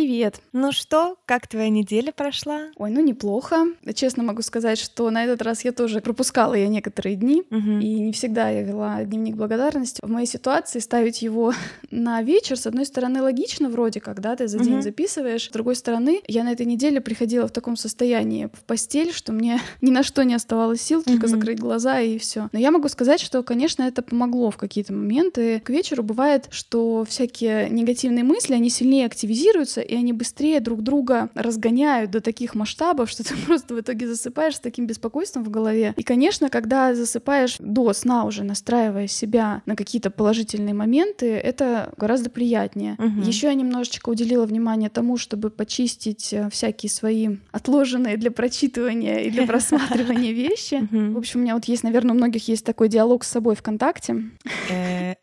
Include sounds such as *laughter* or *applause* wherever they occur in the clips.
Привет. Ну что, как твоя неделя прошла? Ой, ну неплохо. Честно могу сказать, что на этот раз я тоже пропускала я некоторые дни, Мгм. и не всегда я вела дневник благодарности. В моей ситуации ставить его *laughs* на вечер, с одной стороны, логично вроде как, да, ты за день Мгм. записываешь, с другой стороны, я на этой неделе приходила в таком состоянии в постель, что мне *laughs* ни на что не оставалось сил, только Мгм. закрыть глаза и все. Но я могу сказать, что, конечно, это помогло в какие-то моменты. К вечеру бывает, что всякие негативные мысли, они сильнее активизируются, и они быстрее друг друга разгоняют до таких масштабов, *laughs* что ты просто в итоге засыпаешь с таким беспокойством в голове. И, конечно, когда засыпаешь до сна уже, настраивая себя на какие-то положительные моменты, это гораздо приятнее. Мгм. Еще я немножечко уделила внимание тому, чтобы почистить э, всякие свои отложенные для прочитывания и для *laughs* просматривания вещи. В общем, у меня вот есть, наверное, у многих есть такой диалог с собой ВКонтакте, Э,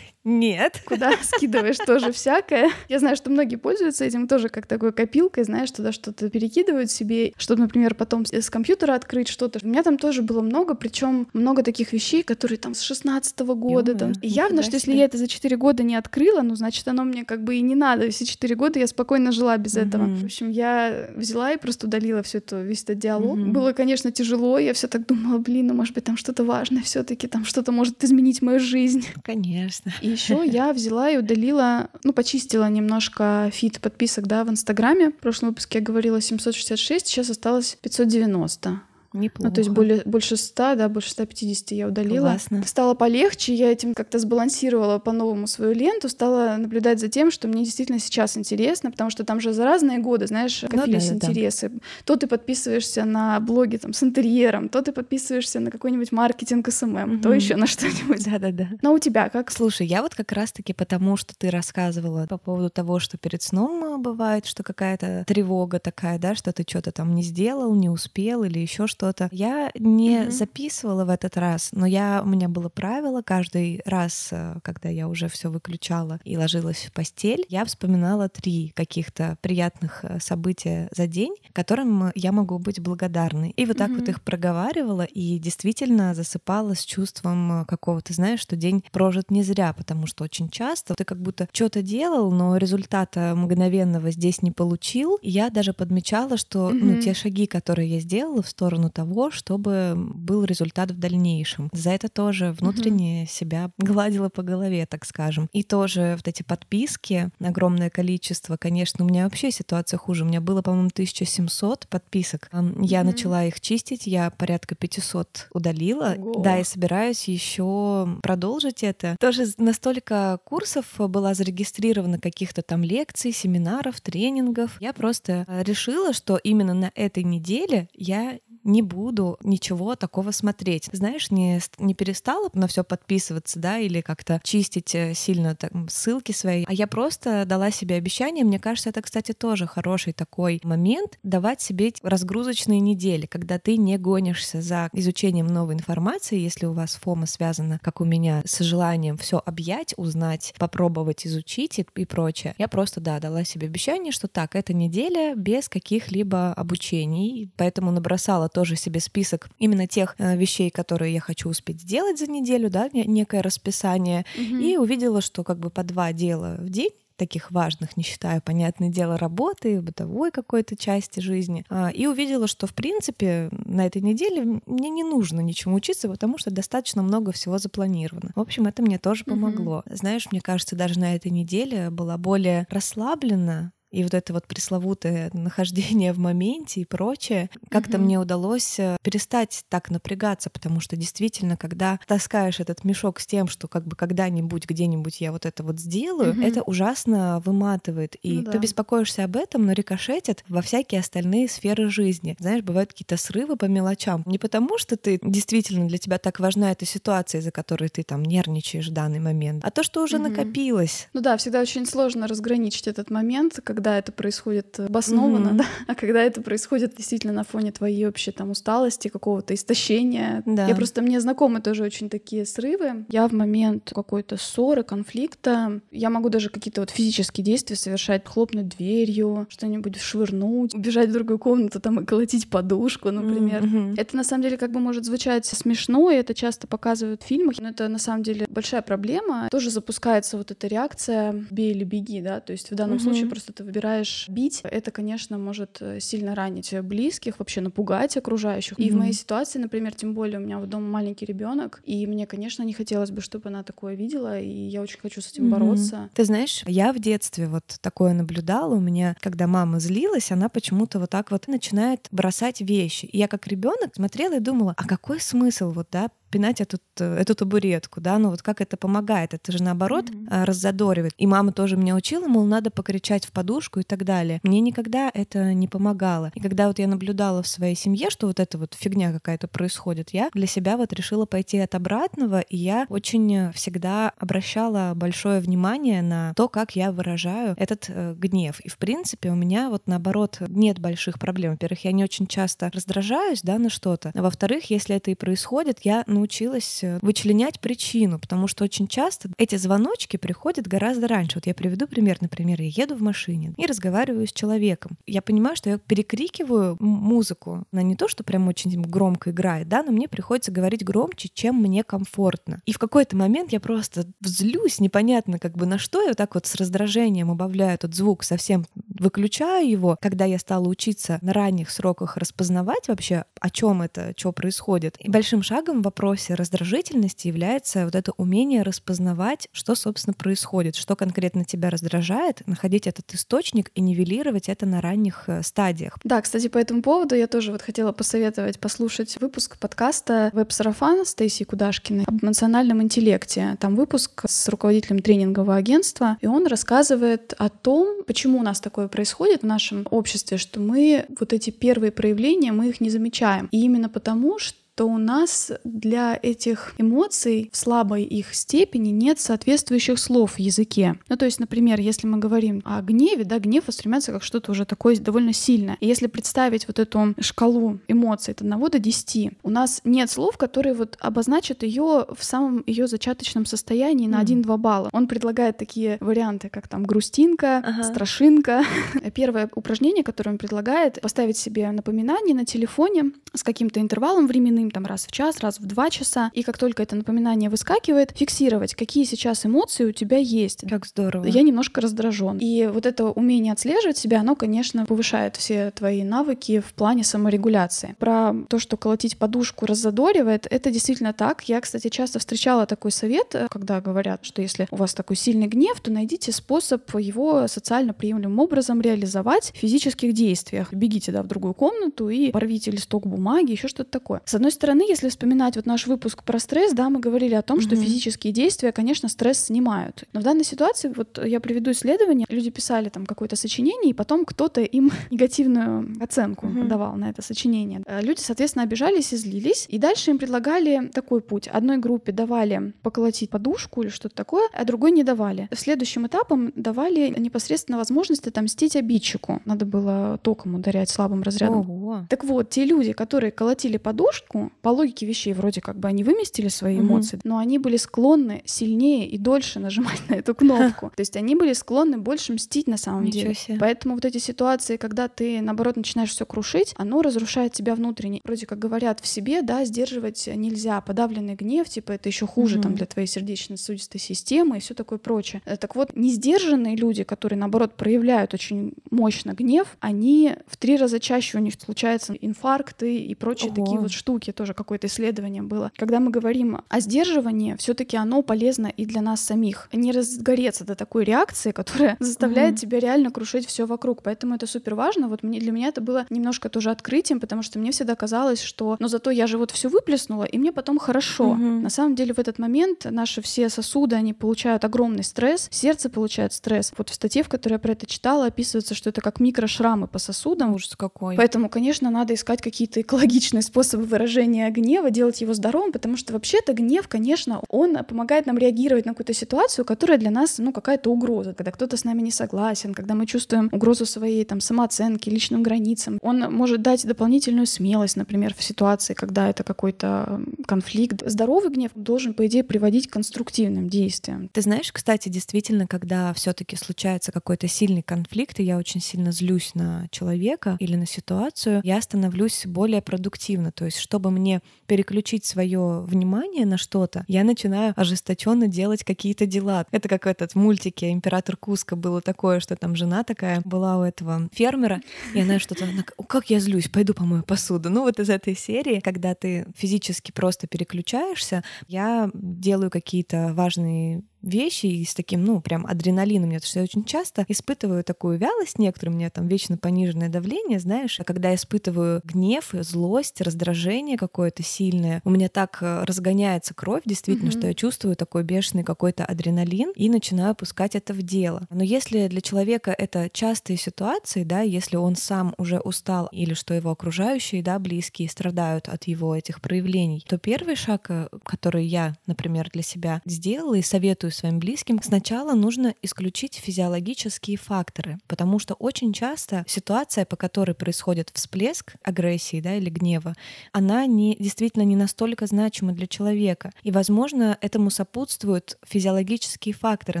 Нет. куда *laughs* скидываешь тоже всякое. Я знаю, что многие пользуются этим тоже как такой копилкой, знаешь, туда что-то перекидывают себе, чтобы, например, потом с- компьютера открыть что-то. У меня там тоже было много, причем много таких вещей, которые там с 16 года. Там. Ё-моё, И явно, что если я это за 4 года не открыла, ну, значит, оно мне как бы и не надо. Все 4 года я спокойно жила без этого. Мгм. В общем, я взяла и просто удалила все это, весь этот диалог. Мгм. Было, конечно, тяжело. Я все так думала, блин, ну, может быть, там что-то важное все-таки, там что-то может изменить мою жизнь. Конечно. И еще я взяла и удалила, ну, почистила немножко feed подписок, да, в Инстаграме. В прошлом выпуске я говорила 766, сейчас осталось 590. Неплохо. Ну, то есть более, больше 100, да, больше 150 я удалила. Классно. Стало полегче, я этим как-то сбалансировала по-новому свою ленту, стала наблюдать за тем, что мне действительно сейчас интересно, потому что там же за разные годы, знаешь, копились Ну да-да-да. интересы. То ты подписываешься на блоги там с интерьером, то ты подписываешься на какой-нибудь маркетинг SMM, то Мгм. еще на что-нибудь. *laughs* Да-да-да. Но у тебя как? Слушай, я вот как раз-таки потому, что ты рассказывала по поводу того, что перед сном а, бывает, что какая-то тревога такая, да, что ты что-то там не сделал, не успел или еще что-то. Я не Мгм. записывала в этот раз, но я у меня было правило каждый раз, а, когда я уже все выключала и ложилась в постель, я вспоминала три каких-то приятных а, события за день, которым я могу быть благодарной. И вот так вот Мгм. их проговаривала и действительно засыпала с чувством а, какого-то, знаешь, что день прожит не зря, потому что очень часто ты как будто что-то делал, но результата мгновенного здесь не получил. И я даже подмечала, что ну, Мгм. те шаги, которые я сделала в сторону того, чтобы был результат в дальнейшем. За это тоже внутренне себя гладила по голове, так скажем. И тоже вот эти подписки, огромное количество, конечно, у меня вообще ситуация хуже. У меня было, по-моему, 1700 подписок. Я Мгм. начала их чистить, я порядка 500 удалила. Ого. Да, и собираюсь еще продолжить это. Тоже настолько курсов была зарегистрирована, каких-то там лекций, семинаров, тренингов. Я просто э, решила, что именно на этой неделе я не буду ничего такого смотреть. Знаешь, не, не перестала на все подписываться, да, или как-то чистить э, сильно там, ссылки свои, а я просто дала себе обещание. Мне кажется, это, кстати, тоже хороший такой момент давать себе разгрузочные недели, когда ты не гонишься за изучением новой информации, если у вас фома связана, как у меня, с желанием все объять, узнать, попробовать изучить и, и прочее. Я просто, да, дала себе обещание, что так, эта неделя без каких-либо обучений, поэтому набросала тоже себе список именно тех э, вещей, которые я хочу успеть сделать за неделю, да, не- некое расписание, Мгм. и увидела, что как бы по два дела в день таких важных, не считая, понятное дело, работы, бытовой какой-то части жизни. А, И увидела, что, в принципе, на этой неделе мне не нужно ничему учиться, потому что достаточно много всего запланировано. В общем, это мне тоже помогло. Знаешь, мне кажется, даже на этой неделе была более расслаблена, и вот это вот пресловутое нахождение в моменте и прочее, как-то Мгм. мне удалось э, перестать так напрягаться, потому что действительно, когда таскаешь этот мешок с тем, что как бы когда-нибудь, где-нибудь я вот это вот сделаю, Мгм. это ужасно выматывает. И Ну ты да. беспокоишься об этом, но рикошетит во всякие остальные сферы жизни. Знаешь, бывают какие-то срывы по мелочам. Не потому, что ты действительно для тебя так важна эта ситуация, из-за которой ты там нервничаешь в данный момент, а то, что уже Мгм. накопилось. Ну да, всегда очень сложно разграничить этот момент, когда когда это происходит обоснованно, mm-hmm. *laughs* да, а когда это происходит действительно на фоне твоей общей там усталости, какого-то истощения. Да. Я просто, мне знакомы тоже очень такие срывы. Я в момент какой-то ссоры, конфликта, я могу даже какие-то вот физические действия совершать, хлопнуть дверью, что-нибудь швырнуть, убежать в другую комнату, там и колотить подушку, например. Mm-hmm. Это на самом деле как бы может звучать смешно, и это часто показывают в фильмах, но это на самом деле большая проблема. Тоже запускается вот эта реакция «бей или беги», да, то есть в данном mm-hmm. случае просто ты выбираешь бить. Это, конечно, может э, сильно ранить близких, вообще напугать окружающих. Mm-hmm. И в моей ситуации, например, тем более у меня вот дома маленький ребенок, и мне, конечно, не хотелось бы, чтобы она такое видела, и я очень хочу с этим mm-hmm. бороться. Ты знаешь, я в детстве вот такое наблюдала. У меня, когда мама злилась, она почему-то вот так вот начинает бросать вещи. И я как ребенок смотрела и думала, а какой смысл вот, да, пинать эту, эту табуретку, да, ну вот как это помогает, это же наоборот mm-hmm. раззадоривает. И мама тоже меня учила, мол, надо покричать в подушку и так далее. Мне никогда это не помогало. И когда вот я наблюдала в своей семье, что вот эта вот фигня какая-то происходит, я для себя вот решила пойти от обратного, и я очень всегда обращала большое внимание на то, как я выражаю этот э, гнев. И в принципе у меня вот наоборот нет больших проблем. Во-первых, я не очень часто раздражаюсь, да, на что-то. А во-вторых, если это и происходит, я, ну, научилась э, вычленять причину, потому что очень часто эти звоночки приходят гораздо раньше. Вот я приведу пример. Например, я еду в машине и разговариваю с человеком. Я понимаю, что я перекрикиваю музыку на не то, что прям очень громко играет, да, но мне приходится говорить громче, чем мне комфортно. И в какой-то момент я просто взлюсь, непонятно как бы на что, я вот так вот с раздражением убавляю этот звук, совсем выключаю его. Когда я стала учиться на ранних сроках распознавать вообще, о чем это, что происходит, и большим шагом вопрос вопросе раздражительности является вот это умение распознавать, что, собственно, происходит, что конкретно тебя раздражает, находить этот источник и нивелировать это на ранних э, стадиях. Да, кстати, по этому поводу я тоже вот хотела посоветовать послушать выпуск подкаста «Веб-сарафан» Стейси Кудашкиной об эмоциональном интеллекте. Там выпуск с руководителем тренингового агентства, и он рассказывает о том, почему у нас такое происходит в нашем обществе, что мы вот эти первые проявления, мы их не замечаем. И именно потому, что то у нас для этих эмоций в слабой их степени нет соответствующих слов в языке. Ну, то есть, например, если мы говорим о гневе, да, гнев воспринимается как что-то уже такое довольно сильное. И если представить вот эту шкалу эмоций от 1 до 10, у нас нет слов, которые вот обозначат ее в самом ее зачаточном состоянии на 1-2 балла. Он предлагает такие варианты, как там грустинка, ага. страшинка. *laughs* Первое упражнение, которое он предлагает, поставить себе напоминание на телефоне с каким-то интервалом временным, выходным там раз в час, раз в два часа, и как только это напоминание выскакивает, фиксировать, какие сейчас эмоции у тебя есть. Как здорово. Я немножко раздражен. И вот это умение отслеживать себя, оно, конечно, повышает все твои навыки в плане саморегуляции. Про то, что колотить подушку раззадоривает, это действительно так. Я, кстати, часто встречала такой совет, когда говорят, что если у вас такой сильный гнев, то найдите способ его социально приемлемым образом реализовать в физических действиях. Бегите да, в другую комнату и порвите листок бумаги, еще что-то такое. С одной стороны, если вспоминать вот наш выпуск про стресс, да, мы говорили о том, что mm-hmm. физические действия, конечно, стресс снимают. Но в данной ситуации, вот я приведу исследование, люди писали там какое-то сочинение, и потом кто-то им *laughs* негативную оценку mm-hmm. давал на это сочинение. Э, люди, соответственно, обижались и злились, и дальше им предлагали такой путь. Одной группе давали поколотить подушку или что-то такое, а другой не давали. Следующим этапом давали непосредственно возможность отомстить обидчику. Надо было током ударять слабым разрядом. Ого. Так вот, те люди, которые колотили подушку, по логике вещей вроде как бы они выместили свои эмоции, угу. но они были склонны сильнее и дольше нажимать *laughs* на эту кнопку. То есть они были склонны больше мстить на самом Ничего деле. Себе. Поэтому вот эти ситуации, когда ты наоборот начинаешь все крушить, оно разрушает тебя внутренне. Вроде как говорят в себе, да, сдерживать нельзя. Подавленный гнев, типа это еще хуже угу. там для твоей сердечно-сосудистой системы и все такое прочее. Э, так вот, не сдержанные люди, которые наоборот проявляют очень мощно гнев, они в три раза чаще у них случаются инфаркты и прочие Ого. такие вот штуки тоже какое-то исследование было. Когда мы говорим о сдерживании, все-таки оно полезно и для нас самих. Не разгореться до такой реакции, которая *laughs* заставляет mm-hmm. тебя реально крушить все вокруг. Поэтому это супер важно. Вот мне, для меня это было немножко тоже открытием, потому что мне всегда казалось, что но зато я же вот все выплеснула, и мне потом хорошо. Mm-hmm. На самом деле в этот момент наши все сосуды, они получают огромный стресс, сердце получает стресс. Вот в статье, в которой я про это читала, описывается, что это как микрошрамы по сосудам. Ужас какой. Поэтому, конечно, надо искать какие-то экологичные способы выражения выражение гнева, делать его здоровым, потому что вообще-то гнев, конечно, он помогает нам реагировать на какую-то ситуацию, которая для нас, ну, какая-то угроза, когда кто-то с нами не согласен, когда мы чувствуем угрозу своей там самооценки, личным границам. Он может дать дополнительную смелость, например, в ситуации, когда это какой-то конфликт. Здоровый гнев должен, по идее, приводить к конструктивным действиям. Ты знаешь, кстати, действительно, когда все-таки случается какой-то сильный конфликт, и я очень сильно злюсь на человека или на ситуацию, я становлюсь более продуктивно. То есть, чтобы мне переключить свое внимание на что-то, я начинаю ожесточенно делать какие-то дела. Это как этот в мультике «Император Куска» было такое, что там жена такая была у этого фермера, и она что-то, она, как я злюсь, пойду помою посуду. Ну вот из этой серии, когда ты физически просто переключаешься, я делаю какие-то важные вещи и с таким, ну, прям адреналином. Потому что я очень часто испытываю такую вялость некоторую, у меня там вечно пониженное давление, знаешь, а когда я испытываю гнев, злость, раздражение какое-то сильное, у меня так э, разгоняется кровь, действительно, mm-hmm. что я чувствую такой бешеный какой-то адреналин и начинаю пускать это в дело. Но если для человека это частые ситуации, да, если он сам уже устал или что его окружающие, да, близкие страдают от его этих проявлений, то первый шаг, э, который я, например, для себя сделала и советую своим близким, сначала нужно исключить физиологические факторы, потому что очень часто ситуация, по которой происходит всплеск агрессии да, или гнева, она не, действительно не настолько значима для человека. И, возможно, этому сопутствуют физиологические факторы,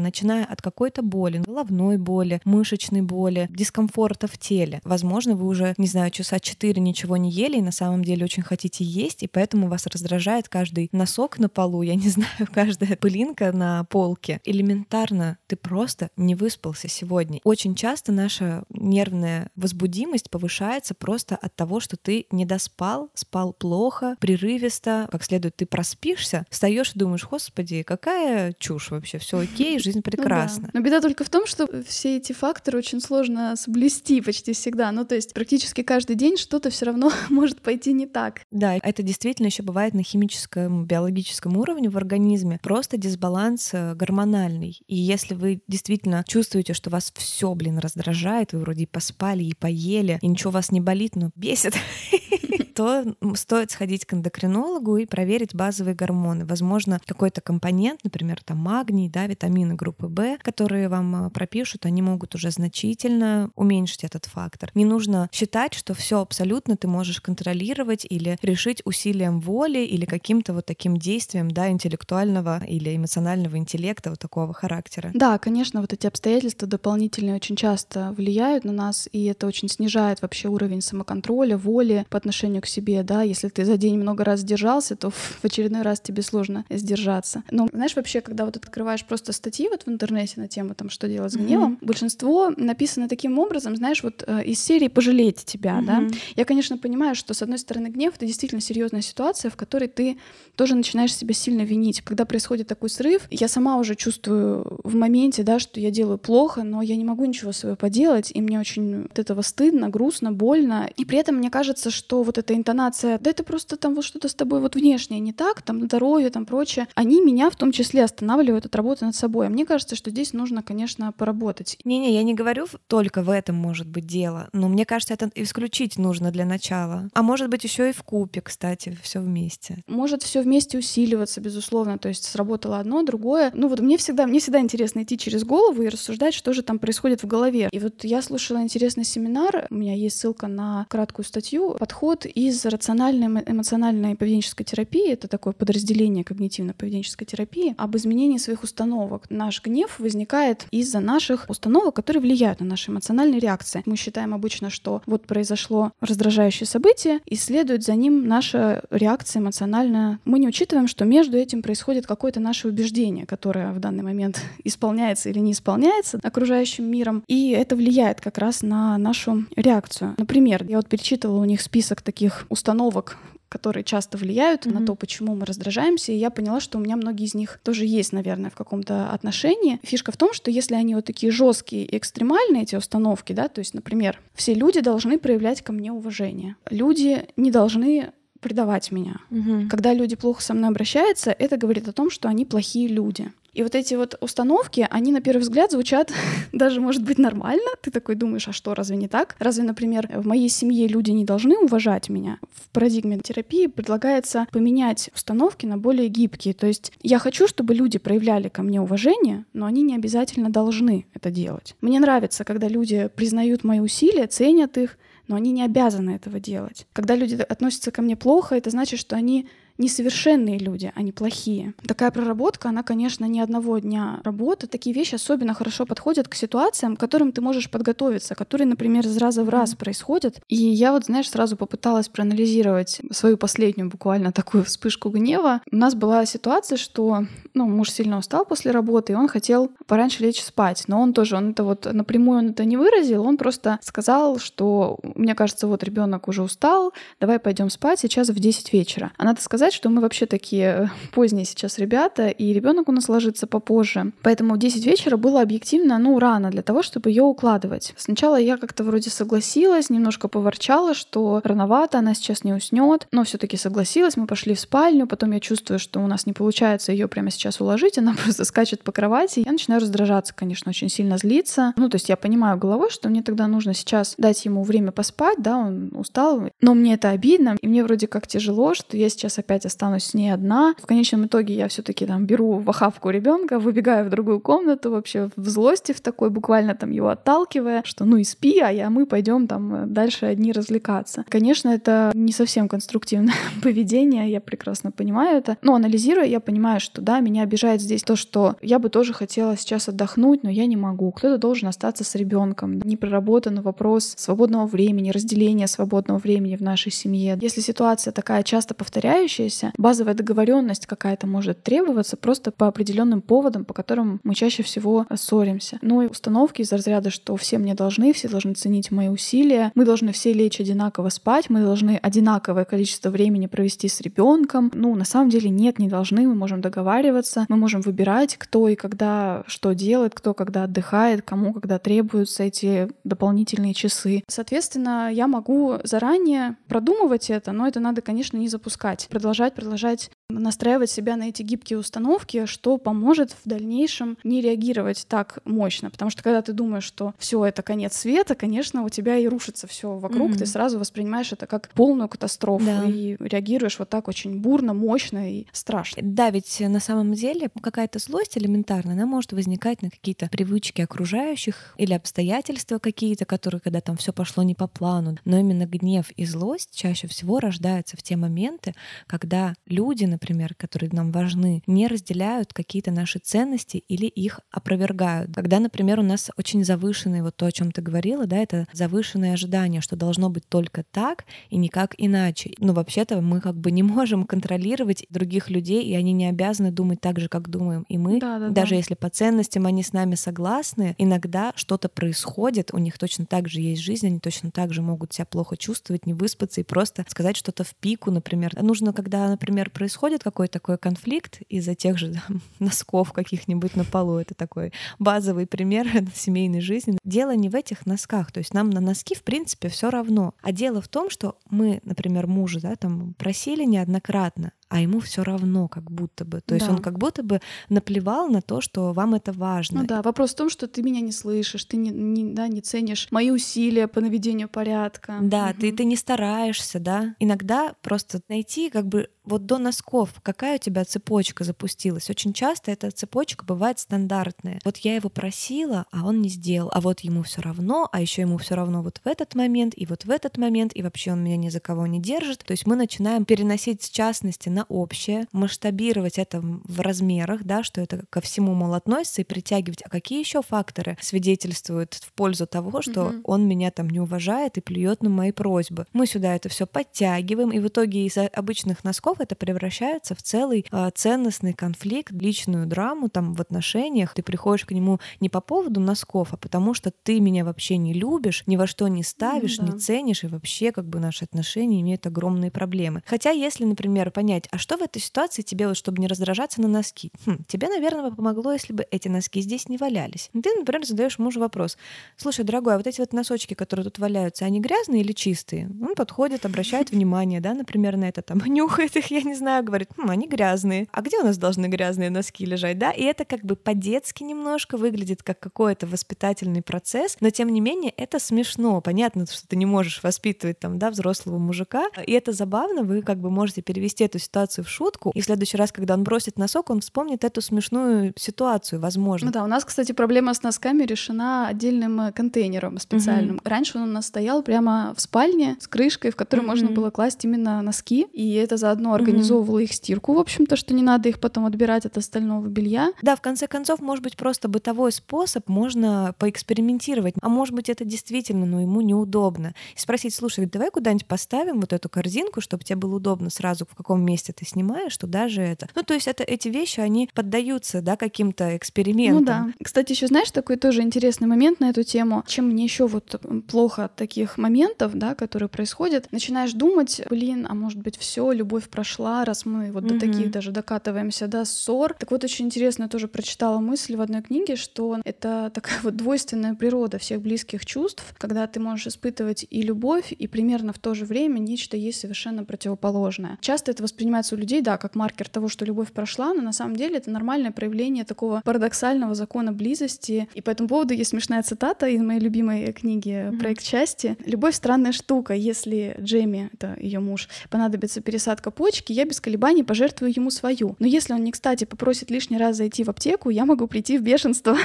начиная от какой-то боли, головной боли, мышечной боли, дискомфорта в теле. Возможно, вы уже, не знаю, часа четыре ничего не ели и на самом деле очень хотите есть, и поэтому вас раздражает каждый носок на полу, я не *laughs* знаю, каждая пылинка на пол полке. Элементарно ты просто не выспался сегодня. Очень часто наша нервная возбудимость повышается просто от того, что ты не доспал, спал плохо, прерывисто, как следует ты проспишься, встаешь и думаешь, господи, какая чушь вообще, все окей, *laughs* жизнь прекрасна. Ну да. Но беда только в том, что все эти факторы очень сложно соблюсти почти всегда. Ну, то есть практически каждый день что-то все равно *laughs* может пойти не так. Да, это действительно еще бывает на химическом, биологическом уровне в организме. Просто дисбаланс э, гормональный. И если вы действительно чувствуете, что вас все, блин, раздражает, вы вроде и поспали, и поели, и ничего вас не болит, но бесит, *laughs* то стоит сходить к эндокринологу и проверить базовые гормоны. Возможно, какой-то компонент, например, там магний, да, витамины группы В, которые вам а, пропишут, они могут уже значительно уменьшить этот фактор. Не нужно считать, что все абсолютно ты можешь контролировать или решить усилием воли или каким-то вот таким действием, да, интеллектуального или эмоционального интеллекта вот такого характера. Да, конечно, вот эти обстоятельства дополнительные очень часто влияют на нас, и это очень снижает вообще уровень самоконтроля, воли по отношению к себе, да, если ты за день много раз сдержался, то в очередной раз тебе сложно сдержаться. Но знаешь, вообще, когда вот открываешь просто статьи вот в интернете на тему там, что делать с гневом, mm-hmm. большинство написано таким образом, знаешь, вот э, из серии «пожалеть тебя», mm-hmm. да. Я, конечно, понимаю, что, с одной стороны, гнев — это действительно серьезная ситуация, в которой ты тоже начинаешь себя сильно винить. Когда происходит такой срыв, я сама уже чувствую в моменте, да, что я делаю плохо, но я не могу ничего своего поделать, и мне очень от этого стыдно, грустно, больно. И при этом мне кажется, что вот интонация, да это просто там вот что-то с тобой вот внешнее не так, там здоровье, там прочее, они меня в том числе останавливают от работы над собой. А мне кажется, что здесь нужно, конечно, поработать. Не-не, я не говорю только в этом может быть дело, но мне кажется, это исключить нужно для начала. А может быть еще и в купе, кстати, все вместе. Может все вместе усиливаться, безусловно. То есть сработало одно, другое. Ну вот мне всегда, мне всегда интересно идти через голову и рассуждать, что же там происходит в голове. И вот я слушала интересный семинар, у меня есть ссылка на краткую статью, подход из рациональной эмоциональной поведенческой терапии, это такое подразделение когнитивно-поведенческой терапии, об изменении своих установок. Наш гнев возникает из-за наших установок, которые влияют на наши эмоциональные реакции. Мы считаем обычно, что вот произошло раздражающее событие, и следует за ним наша реакция эмоциональная. Мы не учитываем, что между этим происходит какое-то наше убеждение, которое в данный момент *laughs* исполняется или не исполняется окружающим миром, и это влияет как раз на нашу реакцию. Например, я вот перечитывала у них список таких установок, которые часто влияют mm-hmm. на то, почему мы раздражаемся, и я поняла, что у меня многие из них тоже есть, наверное, в каком-то отношении. Фишка в том, что если они вот такие жесткие и экстремальные, эти установки, да, то есть, например, все люди должны проявлять ко мне уважение. Люди не должны предавать меня. Угу. Когда люди плохо со мной обращаются, это говорит о том, что они плохие люди. И вот эти вот установки, они на первый взгляд звучат *laughs* даже, может быть, нормально. Ты такой думаешь, а что, разве не так? Разве, например, в моей семье люди не должны уважать меня? В парадигме терапии предлагается поменять установки на более гибкие. То есть я хочу, чтобы люди проявляли ко мне уважение, но они не обязательно должны это делать. Мне нравится, когда люди признают мои усилия, ценят их, но они не обязаны этого делать. Когда люди относятся ко мне плохо, это значит, что они несовершенные люди, а не плохие. Такая проработка, она, конечно, не одного дня работы. Такие вещи особенно хорошо подходят к ситуациям, к которым ты можешь подготовиться, которые, например, из раза в раз происходят. И я вот, знаешь, сразу попыталась проанализировать свою последнюю буквально такую вспышку гнева. У нас была ситуация, что ну, муж сильно устал после работы, и он хотел пораньше лечь спать. Но он тоже, он это вот напрямую он это не выразил, он просто сказал, что мне кажется, вот ребенок уже устал, давай пойдем спать сейчас в 10 вечера. А надо сказать, что мы вообще такие э, поздние сейчас ребята, и ребенок у нас ложится попозже. Поэтому в 10 вечера было объективно, ну, рано для того, чтобы ее укладывать. Сначала я как-то вроде согласилась, немножко поворчала, что рановато, она сейчас не уснет, но все-таки согласилась, мы пошли в спальню, потом я чувствую, что у нас не получается ее прямо сейчас уложить, она *laughs* просто скачет по кровати. Я начинаю раздражаться, конечно, очень сильно злиться. Ну, то есть я понимаю головой, что мне тогда нужно сейчас дать ему время поспать, да, он устал, но мне это обидно, и мне вроде как тяжело, что я сейчас опять опять останусь с ней одна. В конечном итоге я все-таки там беру в охапку ребенка, выбегаю в другую комнату, вообще в злости в такой, буквально там его отталкивая, что ну и спи, а я мы пойдем там дальше одни развлекаться. Конечно, это не совсем конструктивное *laughs* поведение, я прекрасно понимаю это. Но анализируя, я понимаю, что да, меня обижает здесь то, что я бы тоже хотела сейчас отдохнуть, но я не могу. Кто-то должен остаться с ребенком. Не проработан вопрос свободного времени, разделения свободного времени в нашей семье. Если ситуация такая часто повторяющая, повторяющаяся. Базовая договоренность какая-то может требоваться просто по определенным поводам, по которым мы чаще всего ссоримся. Но и установки из разряда, что все мне должны, все должны ценить мои усилия, мы должны все лечь одинаково спать, мы должны одинаковое количество времени провести с ребенком. Ну, на самом деле нет, не должны, мы можем договариваться, мы можем выбирать, кто и когда что делает, кто когда отдыхает, кому когда требуются эти дополнительные часы. Соответственно, я могу заранее продумывать это, но это надо, конечно, не запускать. Продолжать, продолжать настраивать себя на эти гибкие установки, что поможет в дальнейшем не реагировать так мощно. Потому что когда ты думаешь, что все это конец света, конечно, у тебя и рушится все вокруг, mm-hmm. ты сразу воспринимаешь это как полную катастрофу да. и реагируешь вот так очень бурно, мощно и страшно. Да, ведь на самом деле какая-то злость элементарная, она может возникать на какие-то привычки окружающих или обстоятельства какие-то, которые, когда там все пошло не по плану. Но именно гнев и злость чаще всего рождаются в те моменты, когда люди, например, которые нам важны, не разделяют какие-то наши ценности или их опровергают. Когда, например, у нас очень завышенные, вот то, о чем ты говорила, да, это завышенные ожидания, что должно быть только так и никак иначе. Но вообще-то мы как бы не можем контролировать других людей, и они не обязаны думать так же, как думаем и мы. Да, да, Даже да. если по ценностям они с нами согласны, иногда что-то происходит, у них точно так же есть жизнь, они точно так же могут себя плохо чувствовать, не выспаться и просто сказать что-то в пику, например. Нужно, когда, например, происходит происходит какой-то такой конфликт из-за тех же *laughs* там, носков каких-нибудь на полу, это такой базовый пример *laughs* семейной жизни. Дело не в этих носках, то есть нам на носки в принципе все равно. А дело в том, что мы, например, мужа, да, там просили неоднократно, а ему все равно, как будто бы. То есть да. он как будто бы наплевал на то, что вам это важно. Ну да, вопрос в том, что ты меня не слышишь, ты не, не, да, не ценишь мои усилия по наведению порядка. Да, угу. ты, ты не стараешься, да. Иногда просто найти как бы вот до носков, какая у тебя цепочка запустилась. Очень часто эта цепочка бывает стандартная. Вот я его просила, а он не сделал, а вот ему все равно, а еще ему все равно вот в этот момент и вот в этот момент, и вообще он меня ни за кого не держит. То есть мы начинаем переносить с частности на общее, масштабировать это в размерах, да, что это ко всему, мол, относится, и притягивать. А какие еще факторы свидетельствуют в пользу того, что угу. он меня там не уважает и плюет на мои просьбы? Мы сюда это все подтягиваем, и в итоге из обычных носков это превращается в целый э, ценностный конфликт, личную драму там в отношениях. Ты приходишь к нему не по поводу носков, а потому что ты меня вообще не любишь, ни во что не ставишь, ну, да. не ценишь, и вообще как бы наши отношения имеют огромные проблемы. Хотя если, например, понять, понять, а что в этой ситуации тебе, вот, чтобы не раздражаться на носки? Хм, тебе, наверное, помогло, если бы эти носки здесь не валялись. Ты, например, задаешь мужу вопрос. Слушай, дорогой, а вот эти вот носочки, которые тут валяются, они грязные или чистые? Он подходит, обращает *laughs* внимание, да, например, на это, там, *laughs* нюхает их, я не знаю, говорит, хм, они грязные. А где у нас должны грязные носки лежать, да? И это как бы по-детски немножко выглядит как какой-то воспитательный процесс, но тем не менее это смешно. Понятно, что ты не можешь воспитывать там, да, взрослого мужика, и это забавно, вы как бы можете перевести эту ситуацию в шутку, и в следующий раз, когда он бросит носок, он вспомнит эту смешную ситуацию, возможно. Ну да, у нас, кстати, проблема с носками решена отдельным э, контейнером специальным. Mm-hmm. Раньше он у нас стоял прямо в спальне с крышкой, в которую mm-hmm. можно было класть именно носки, и это заодно организовывало mm-hmm. их стирку, в общем-то, что не надо их потом отбирать от остального белья. Да, в конце концов, может быть, просто бытовой способ, можно поэкспериментировать, а может быть, это действительно, но ну, ему неудобно. И спросить, слушай, давай куда-нибудь поставим вот эту корзинку, чтобы тебе было удобно сразу, в каком месте ты снимаешь, туда же это. Ну, то есть это, эти вещи, они поддаются, да, каким-то экспериментам. Ну да. Кстати, еще знаешь, такой тоже интересный момент на эту тему. Чем мне еще вот плохо от таких моментов, да, которые происходят, начинаешь думать, блин, а может быть все, любовь прошла, раз мы вот mm-hmm. до таких даже докатываемся, да, ссор. Так вот, очень интересно, тоже прочитала мысль в одной книге, что это такая вот двойственная природа всех близких чувств, когда ты можешь испытывать и любовь, и примерно в то же время нечто есть совершенно противоположное. Часто это воспринимается у людей, да, как маркер того, что любовь прошла, но на самом деле это нормальное проявление такого парадоксального закона близости. И по этому поводу есть смешная цитата из моей любимой книги mm-hmm. «Проект счастья». «Любовь — странная штука. Если Джейми, это ее муж, понадобится пересадка почки, я без колебаний пожертвую ему свою. Но если он не кстати попросит лишний раз зайти в аптеку, я могу прийти в бешенство».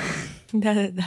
*laughs* Да-да-да.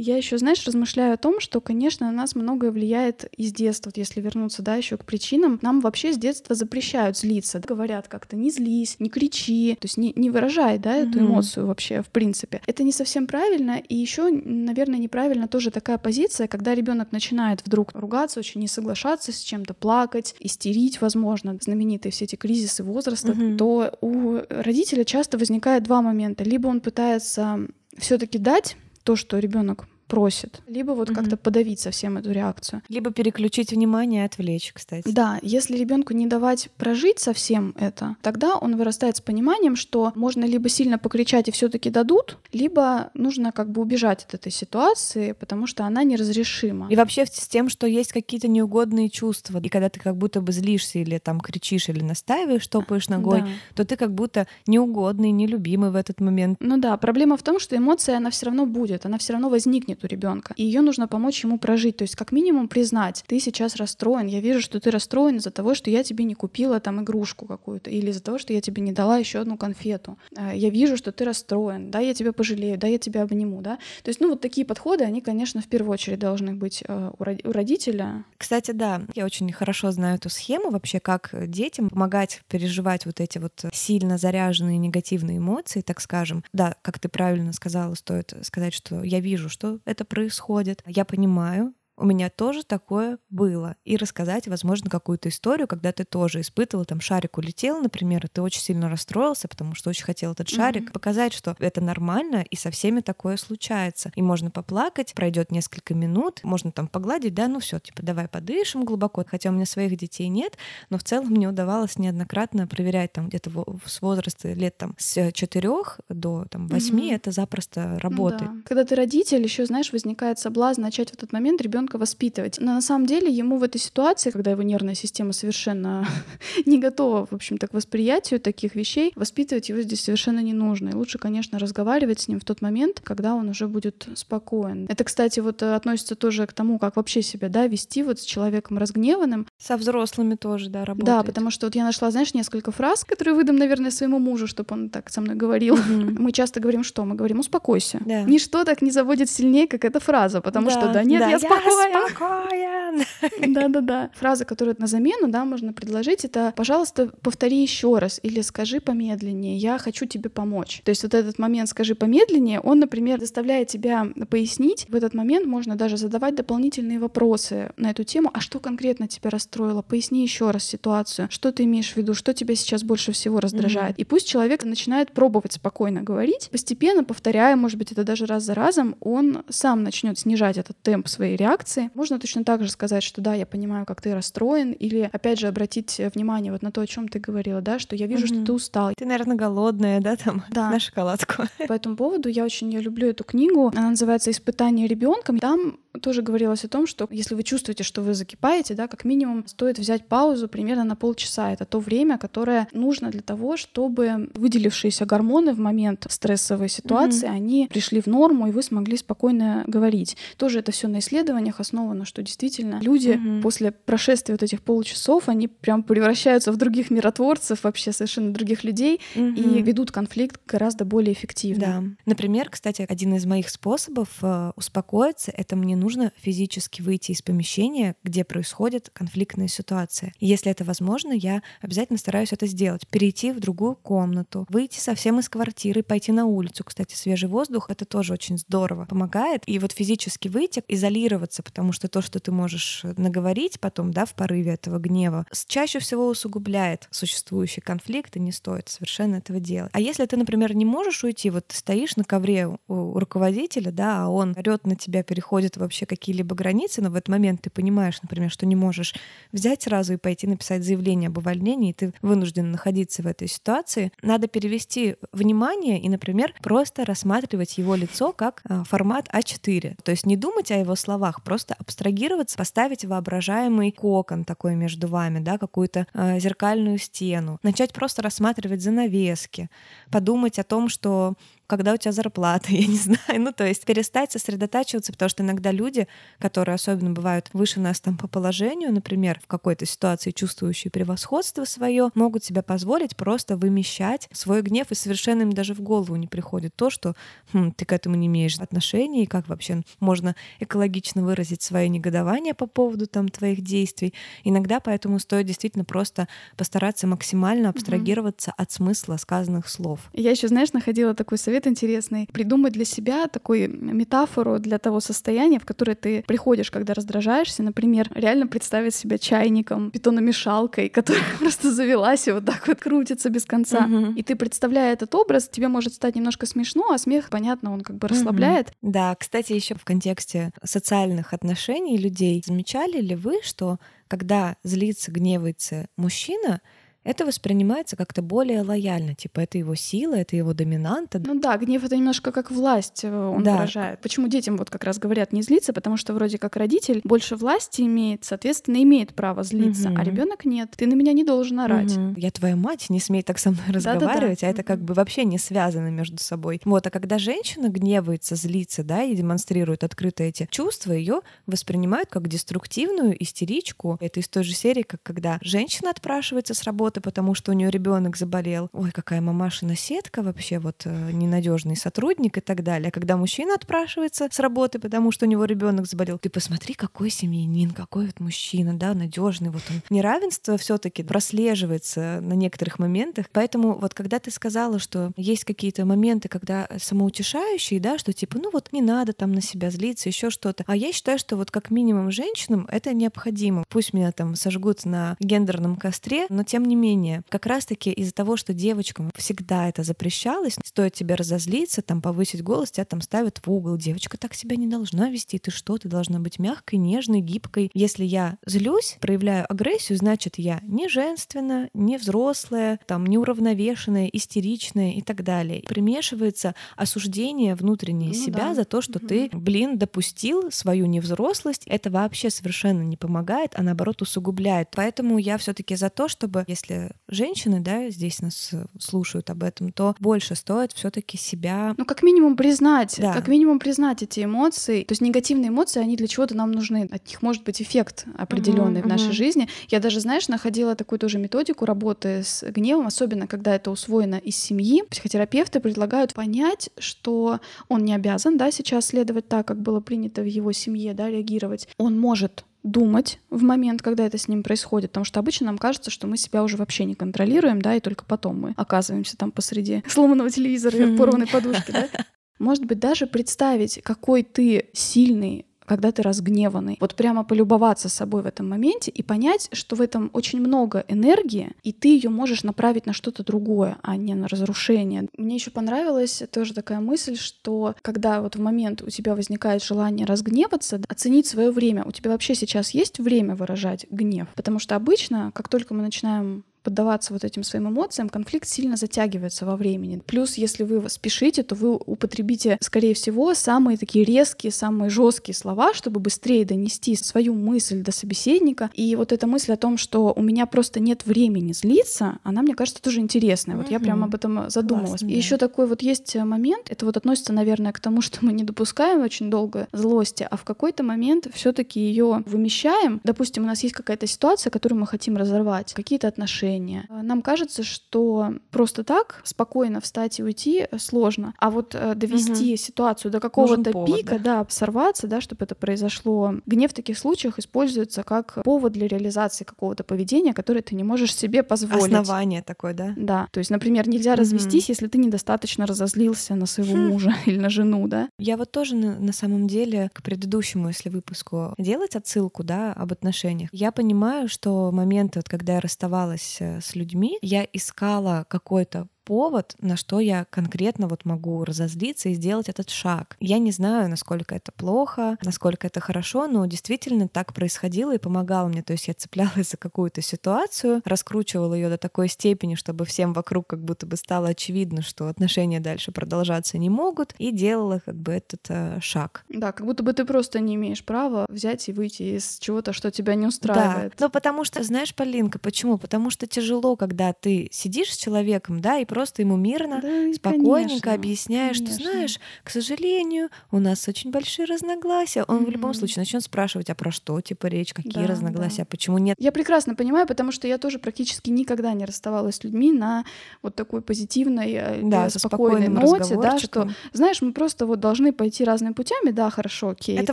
Я еще, знаешь, размышляю о том, что, конечно, на нас многое влияет из детства. Вот если вернуться, да, еще к причинам, нам вообще с детства запрещают злиться. Говорят как-то не злись, не кричи, то есть не, не выражай, да, эту mm-hmm. эмоцию вообще, в принципе. Это не совсем правильно. И еще, наверное, неправильно тоже такая позиция, когда ребенок начинает вдруг ругаться, очень не соглашаться с чем-то, плакать, истерить, возможно, знаменитые все эти кризисы возраста, mm-hmm. то у родителя часто возникает два момента. Либо он пытается все-таки дать то, что ребенок просит, либо вот угу. как-то подавить совсем эту реакцию. Либо переключить внимание и отвлечь, кстати. Да, если ребенку не давать прожить совсем это, тогда он вырастает с пониманием, что можно либо сильно покричать и все-таки дадут, либо нужно как бы убежать от этой ситуации, потому что она неразрешима. И вообще с тем, что есть какие-то неугодные чувства, и когда ты как будто бы злишься или там кричишь или настаиваешь, топаешь ногой, да. то ты как будто неугодный, нелюбимый в этот момент. Ну да, проблема в том, что эмоция, она все равно будет, она все равно возникнет у ребенка. И ее нужно помочь ему прожить. То есть, как минимум, признать, ты сейчас расстроен. Я вижу, что ты расстроен из-за того, что я тебе не купила там игрушку какую-то, или из-за того, что я тебе не дала еще одну конфету. Э, я вижу, что ты расстроен. Да, я тебя пожалею, да, я тебя обниму, да. То есть, ну, вот такие подходы, они, конечно, в первую очередь должны быть э, у родителя. Кстати, да, я очень хорошо знаю эту схему вообще, как детям помогать переживать вот эти вот сильно заряженные негативные эмоции, так скажем. Да, как ты правильно сказала, стоит сказать, что я вижу, что это происходит. Я понимаю, у меня тоже такое было. И рассказать, возможно, какую-то историю, когда ты тоже испытывал, там шарик улетел, например, и ты очень сильно расстроился, потому что очень хотел этот шарик. Mm-hmm. Показать, что это нормально, и со всеми такое случается. И можно поплакать, пройдет несколько минут, можно там погладить, да, ну все, типа, давай подышим глубоко. Хотя у меня своих детей нет, но в целом мне удавалось неоднократно проверять там где-то с возраста лет там с четырех до там восьми, mm-hmm. это запросто работает. Ну, да. Когда ты родитель, еще знаешь, возникает соблазн начать в этот момент ребенка ребенка воспитывать. Но на самом деле ему в этой ситуации, когда его нервная система совершенно *laughs* не готова, в общем-то, к восприятию таких вещей, воспитывать его здесь совершенно не нужно. И лучше, конечно, разговаривать с ним в тот момент, когда он уже будет спокоен. Это, кстати, вот э, относится тоже к тому, как вообще себя, да, вести вот с человеком разгневанным. Со взрослыми тоже, да, работает. Да, потому что вот я нашла, знаешь, несколько фраз, которые выдам, наверное, своему мужу, чтобы он так со мной говорил. Mm-hmm. Мы часто говорим, что? Мы говорим, успокойся. Да. Ничто так не заводит сильнее, как эта фраза, потому да, что да нет, да, я спокоен спокоен. *laughs* Да-да-да. Фраза, которую на замену, да, можно предложить, это «пожалуйста, повтори еще раз» или «скажи помедленнее, я хочу тебе помочь». То есть вот этот момент «скажи помедленнее», он, например, заставляет тебя пояснить. В этот момент можно даже задавать дополнительные вопросы на эту тему. А что конкретно тебя расстроило? Поясни еще раз ситуацию. Что ты имеешь в виду? Что тебя сейчас больше всего раздражает? Mm-hmm. И пусть человек начинает пробовать спокойно говорить, постепенно повторяя, может быть, это даже раз за разом, он сам начнет снижать этот темп своей реакции, реакции. Можно точно так же сказать, что да, я понимаю, как ты расстроен, или опять же обратить внимание вот на то, о чем ты говорила, да, что я вижу, mm-hmm. что ты устал. Ты, наверное, голодная, да, там, да. на шоколадку. *laughs* По этому поводу я очень я люблю эту книгу. Она называется «Испытание ребенком». Там тоже говорилось о том, что если вы чувствуете, что вы закипаете, да, как минимум стоит взять паузу примерно на полчаса. Это то время, которое нужно для того, чтобы выделившиеся гормоны в момент стрессовой ситуации, mm-hmm. они пришли в норму, и вы смогли спокойно говорить. Тоже это все на исследованиях основано, что действительно люди mm-hmm. после прошествия вот этих получасов, они прям превращаются в других миротворцев, вообще совершенно других людей, mm-hmm. и ведут конфликт гораздо более эффективно. Да. Например, кстати, один из моих способов э, успокоиться — это мне нужно физически выйти из помещения, где происходит конфликтная ситуация. И если это возможно, я обязательно стараюсь это сделать. Перейти в другую комнату, выйти совсем из квартиры, пойти на улицу. Кстати, свежий воздух — это тоже очень здорово помогает. И вот физически выйти, изолироваться, потому что то, что ты можешь наговорить потом, да, в порыве этого гнева, чаще всего усугубляет существующий конфликт, и не стоит совершенно этого делать. А если ты, например, не можешь уйти, вот ты стоишь на ковре у руководителя, да, а он орет на тебя, переходит вообще какие-либо границы, но в этот момент ты понимаешь, например, что не можешь взять сразу и пойти написать заявление об увольнении, и ты вынужден находиться в этой ситуации, надо перевести внимание и, например, просто рассматривать его лицо как а, формат А4. То есть не думать о его словах, просто абстрагироваться, поставить воображаемый кокон такой между вами, да, какую-то э, зеркальную стену, начать просто рассматривать занавески, подумать о том, что когда у тебя зарплата, *laughs* я не знаю. Ну, то есть перестать сосредотачиваться, потому что иногда люди, которые особенно бывают выше нас там по положению, например, в какой-то ситуации чувствующие превосходство свое, могут себе позволить просто вымещать свой гнев, и совершенно им даже в голову не приходит то, что хм, ты к этому не имеешь отношения, и как вообще можно экологично выразить свое негодование по поводу там твоих действий. Иногда поэтому стоит действительно просто постараться максимально абстрагироваться mm-hmm. от смысла сказанных слов. Я еще, знаешь, находила такой совет совет интересный. Придумать для себя такую метафору для того состояния, в которое ты приходишь, когда раздражаешься. Например, реально представить себя чайником, питономешалкой, *laughs* которая просто завелась и вот так вот крутится без конца. Угу. И ты, представляя этот образ, тебе может стать немножко смешно, а смех, понятно, он как бы расслабляет. Угу. Да, кстати, еще в контексте социальных отношений людей, замечали ли вы, что когда злится, гневается мужчина, это воспринимается как-то более лояльно. Типа это его сила, это его доминанта. Ну да, гнев это немножко как власть э, он да. выражает. Почему детям вот как раз говорят не злиться? Потому что вроде как родитель больше власти имеет, соответственно, имеет право злиться, угу. а ребенок нет. Ты на меня не должен орать. Угу. Я твоя мать, не смей так со мной разговаривать, Да-да-да. а это как бы вообще не связано между собой. Вот, а когда женщина гневается, злится, да, и демонстрирует открыто эти чувства, ее воспринимают как деструктивную истеричку. Это из той же серии, как когда женщина отпрашивается с работы, работы, потому что у нее ребенок заболел. Ой, какая мамашина сетка вообще, вот э, ненадежный сотрудник и так далее. А когда мужчина отпрашивается с работы, потому что у него ребенок заболел, ты посмотри, какой семьянин, какой вот мужчина, да, надежный. Вот он. Неравенство все-таки прослеживается на некоторых моментах. Поэтому вот когда ты сказала, что есть какие-то моменты, когда самоутешающие, да, что типа, ну вот не надо там на себя злиться, еще что-то. А я считаю, что вот как минимум женщинам это необходимо. Пусть меня там сожгут на гендерном костре, но тем не менее, как раз-таки из-за того, что девочкам всегда это запрещалось, стоит тебе разозлиться, там повысить голос, тебя там ставят в угол. Девочка так себя не должна вести. Ты что? Ты должна быть мягкой, нежной, гибкой. Если я злюсь, проявляю агрессию, значит, я не женственная, не взрослая, там, неуравновешенная, истеричная и так далее. Примешивается осуждение внутреннее ну, себя да. за то, что угу. ты, блин, допустил свою невзрослость. Это вообще совершенно не помогает, а наоборот усугубляет. Поэтому я все-таки за то, чтобы, если если женщины, да, здесь нас э, слушают об этом, то больше стоит все-таки себя. Ну, как минимум признать, да. как минимум признать эти эмоции. То есть негативные эмоции, они для чего-то нам нужны. От них может быть эффект определенный uh-huh, в нашей uh-huh. жизни. Я даже, знаешь, находила такую тоже методику работы с гневом, особенно когда это усвоено из семьи. Психотерапевты предлагают понять, что он не обязан, да, сейчас следовать так, как было принято в его семье, да, реагировать. Он может думать в момент, когда это с ним происходит, потому что обычно нам кажется, что мы себя уже вообще не контролируем, да, и только потом мы оказываемся там посреди *laughs* сломанного телевизора и порванной подушки, да. *laughs* Может быть, даже представить, какой ты сильный, когда ты разгневанный. Вот прямо полюбоваться собой в этом моменте и понять, что в этом очень много энергии, и ты ее можешь направить на что-то другое, а не на разрушение. Мне еще понравилась тоже такая мысль, что когда вот в момент у тебя возникает желание разгневаться, оценить свое время. У тебя вообще сейчас есть время выражать гнев? Потому что обычно, как только мы начинаем поддаваться вот этим своим эмоциям, конфликт сильно затягивается во времени. Плюс, если вы спешите, то вы употребите, скорее всего, самые такие резкие, самые жесткие слова, чтобы быстрее донести свою мысль до собеседника. И вот эта мысль о том, что у меня просто нет времени злиться, она, мне кажется, тоже интересная. Вот я прямо об этом задумалась. Классно, И да. еще такой вот есть момент, это вот относится, наверное, к тому, *laughs* что мы не допускаем очень долго злости, а в какой-то момент все-таки ее вымещаем. Допустим, у нас есть какая-то ситуация, которую мы хотим разорвать, какие-то отношения, отношения. Нам кажется, что просто так спокойно встать и уйти сложно, а вот э, довести угу. ситуацию до какого-то пика, да. да, сорваться, да, чтобы это произошло. Гнев в таких случаях используется как повод для реализации какого-то поведения, которое ты не можешь себе позволить. Основание такое, да? Да. То есть, например, нельзя угу. развестись, если ты недостаточно разозлился на своего хм. мужа *laughs* или на жену, да? Я вот тоже на, на самом деле к предыдущему, если выпуску делать отсылку, да, об отношениях, я понимаю, что моменты, вот когда я расставалась э, с людьми, я искала какой-то повод, на что я конкретно вот могу разозлиться и сделать этот шаг. Я не знаю, насколько это плохо, насколько это хорошо, но действительно так происходило и помогало мне. То есть я цеплялась за какую-то ситуацию, раскручивала ее до такой степени, чтобы всем вокруг как будто бы стало очевидно, что отношения дальше продолжаться не могут, и делала как бы этот э, шаг. Да, как будто бы ты просто не имеешь права взять и выйти из чего-то, что тебя не устраивает. Да, но потому что, знаешь, Полинка, почему? Потому что тяжело, когда ты сидишь с человеком, да, и просто ему мирно, да, спокойненько конечно, объясняешь, конечно. что знаешь, к сожалению, у нас очень большие разногласия. Он mm-hmm. в любом случае начнет спрашивать, а про что типа речь, какие да, разногласия, да. почему нет. Я прекрасно понимаю, потому что я тоже практически никогда не расставалась с людьми на вот такой позитивной, э, да, спокойной ноте, да, что, знаешь, мы просто вот должны пойти разными путями, да, хорошо, окей. Это